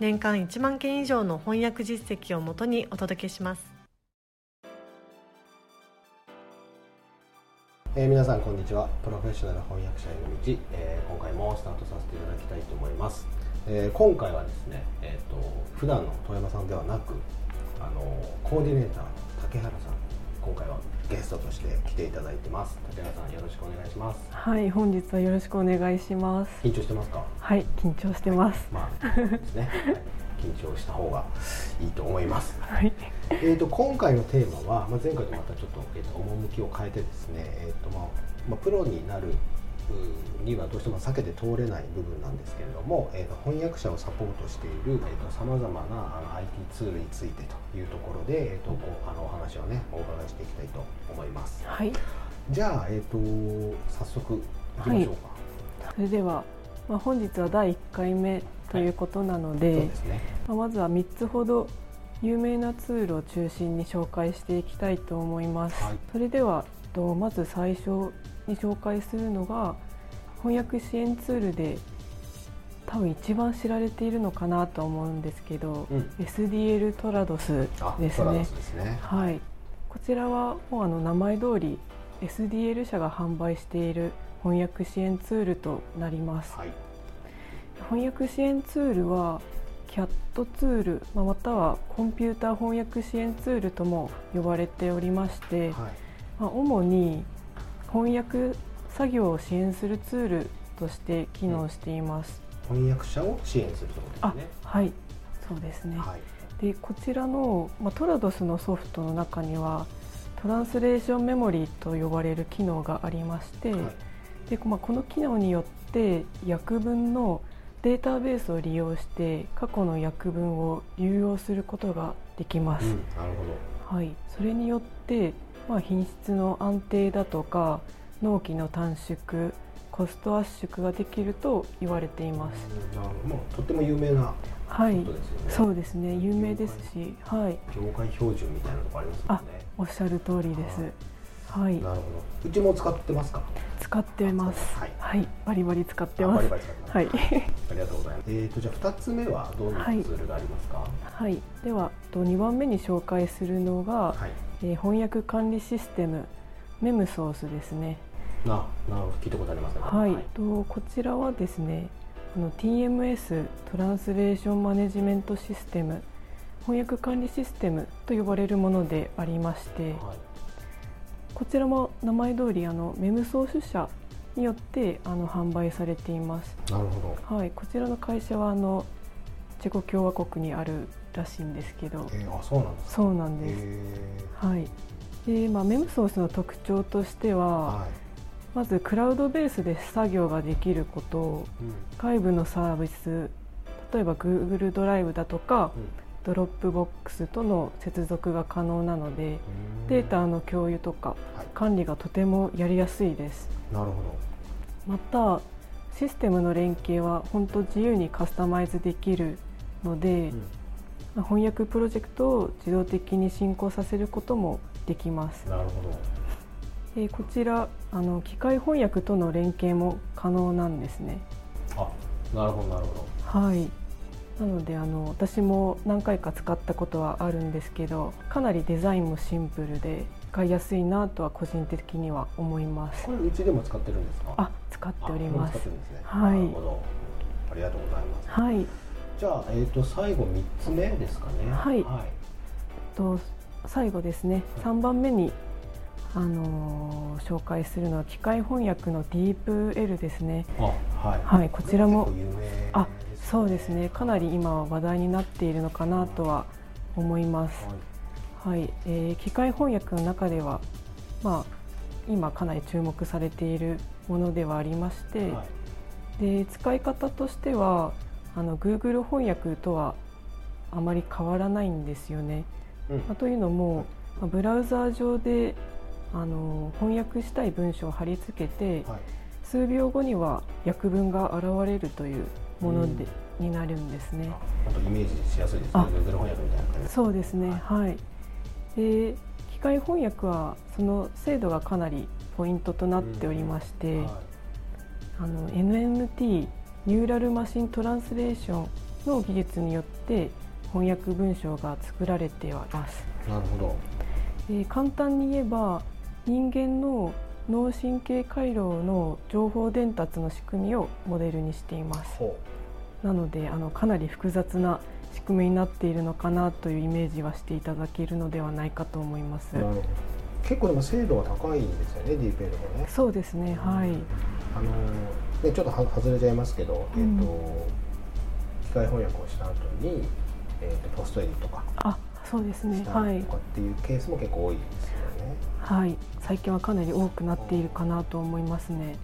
年間1万件以上の翻訳実績をもとにお届けします。えー、皆さんこんにちは。プロフェッショナル翻訳者への道、えー、今回もスタートさせていただきたいと思います、えー、今回はですね、えーと、普段の富山さんではなくあのコーディネーター竹原さん今回はゲストとして来ていただいてます。竹原さんよろしくお願いします。はい本日はよろしくお願いします。緊張してますか？はい緊張してます、はい、まあですね、はい。緊張した方がいいと思います。はい。えっ、ー、と今回のテーマは、まあ、前回とまたちょっと,、えーと、趣を変えてですね、えっ、ー、とまあまあ、プロになるにはどうしても避けて通れない部分なんですけれども、えーと、翻訳者をサポートしているさまざまなあの IT ツールについてというところで、えーと、こうあのお話をねお伺いしていきたいと思います。はい、じゃあ、えーと、早速いきましょうか。はい、それでは、まあ、本日は第1回目ということなのではいでね、まあ、まずは3つほど有名なツールを中心に紹介していきたいと思います。はい、それではまず最初に紹介するのが翻訳支援ツールで多分一番知られているのかなと思うんですけど、うん、SDL トラドスですね。すねはい。こちらはもうあの名前通り SDL 社が販売している翻訳支援ツールとなります。はい、翻訳支援ツールは CAT ツール、ままたはコンピューター翻訳支援ツールとも呼ばれておりまして、はい、まあ、主に翻訳作業を支援するツールとして機能しています。うん、翻訳者を支援するとことですね。はい、そうですね。はい、でこちらの、まあ、トラドスのソフトの中にはトランスレーションメモリーと呼ばれる機能がありまして、はい、でまあ、この機能によって訳文のデータベースを利用して過去の訳文を流用することができます。うん、なるほど。はい、それによってまあ、品質の安定だとか納期の短縮コスト圧縮ができると言われています。なるほど、とっても有名なはい、そうですね、有名ですし、はい。業界標準みたいなとこありますね。おっしゃる通りです。はい。なるほど。うちも使ってますか？使ってます。はい、はい、バリバリ使ってます。バリバリます。はい。ありがとうございます。えっ、ー、とじゃあ二つ目はどんなツールがありますか？はい。はい、ではと二番目に紹介するのが、はい、えー、翻訳管理システムメムソースですね。あ、なるほど聞いたことありますね。はい。はい、とこちらはですね、あの TMS トランスレーションマネジメントシステム翻訳管理システムと呼ばれるものでありまして、はい、こちらも名前通りあのメムソース社によってあの販売されています。なるほど。はい、こちらの会社はあのチェコ共和国にあるらしいんですけど、えー、あそうなんですそうなんです、はい。でまあ、 Memsource の特徴としては、はい、まずクラウドベースで作業ができること、うん、外部のサービス例えば Google Drive だとか、うん、 Dropbox との接続が可能なのでデータの共有とか、管理がとてもやりやすいです。なるほど。またシステムの連携は本当自由にカスタマイズできるので、うん翻訳プロジェクトを自動的に進行させることもできます。なるほど。えー、こちらあの機械翻訳との連携も可能なんですね。あなるほどなるほど。はい。なのであの私も何回か使ったことはあるんですけどかなりデザインもシンプルで使いやすいなとは個人的には思います。これうちでも使ってるんですか？あ使っております、ね、はい。ありがとうございます。はいじゃあ、えーと、最後3つ目ですかね。はい、はい、と最後ですね、3番目に、あのー、紹介するのは機械翻訳の DeepL ですね。はい、はい、こちらもあそうですね。かなり今話題になっているのかなとは思います。はい、はい、えー、機械翻訳の中では、まあ、今かなり注目されているものではありまして、はい、で使い方としてはあの Google 翻訳とはあまり変わらないんですよね。うん。まあというのも、まあブラウザー上であの翻訳したい文章を貼り付けて、はい。数秒後には訳文が現れるというもので、うん。になるんですね。あ。本当イメージしやすいですね。あ Google 翻訳みたいな感じ。そうですね、はい。で、機械翻訳はその精度がかなりポイントとなっておりまして、はあの NMT ニューラルマシントランスレーションの技術によって翻訳文章が作られてはいます。いなるほど。で簡単に言えば人間の脳神経回路の情報伝達の仕組みをモデルにしています。ほなのであのかなり複雑な仕組みになっているのかなというイメージはしていただけるのではないかと思います。結構でも精度が高いんですよね DeepL もね。そうですねはい。あのねちょっとは外れちゃいますけど、うん。えっ、と機械翻訳をした後にえっ、とポストエディとかあそうですね。はいりとかっていうケースも結構多いですよね。はい。最近はかなり多くなっているかなと思いますね。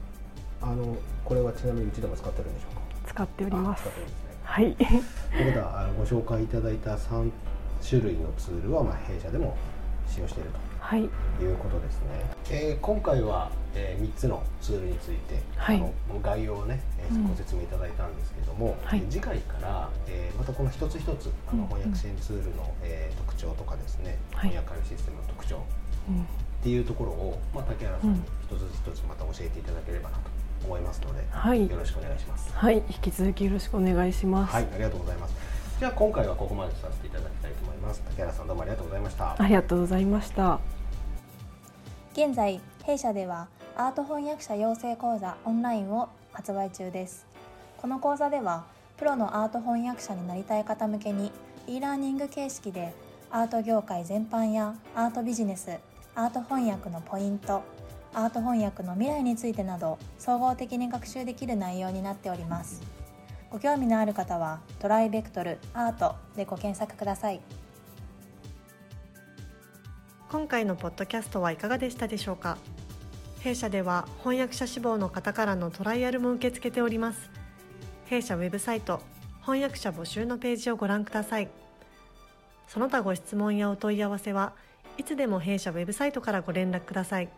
あのこれはちなみにうちでも使ってるんでしょうか？使っております。すね。はい。ということはあのご紹介いただいた3種類のツールはまあ弊社でも使用しているはい。ということですね。えー今回は、え3つのツールについて、はい。あの概要をね、えーうん。ご説明いただいたんですけども、はい。えー次回から、えーまたこの一つ一つあのうん翻訳支援ツールの、えー特徴とかですね、はい。翻訳管理システムの特徴うん。っていうところを、まあ、竹原さんにうん。一つ一つまた教えていただければなと思いますので、はい。よろしくお願いします。はい。引き続きよろしくお願いします、はい、ありがとうございます。じゃあ今回はここまでとさせていただきたいと思います。竹原さんどうもありがとうございました。ありがとうございました現在弊社ではアート翻訳者養成講座オンラインを発売中ですこの講座ではプロのアート翻訳者になりたい方向けに e ラーニング形式でアート業界全般やアートビジネスアート翻訳のポイントアート翻訳の未来についてなど総合的に学習できる内容になっております。ご興味のある方はトライベクトルアートでご検索ください。今回のポッドキャストはいかがでしたでしょうか？弊社では翻訳者志望の方からのトライアルも受け付けております。弊社ウェブサイト翻訳者募集のページをご覧ください。その他ご質問やお問い合わせはいつでも弊社ウェブサイトからご連絡ください。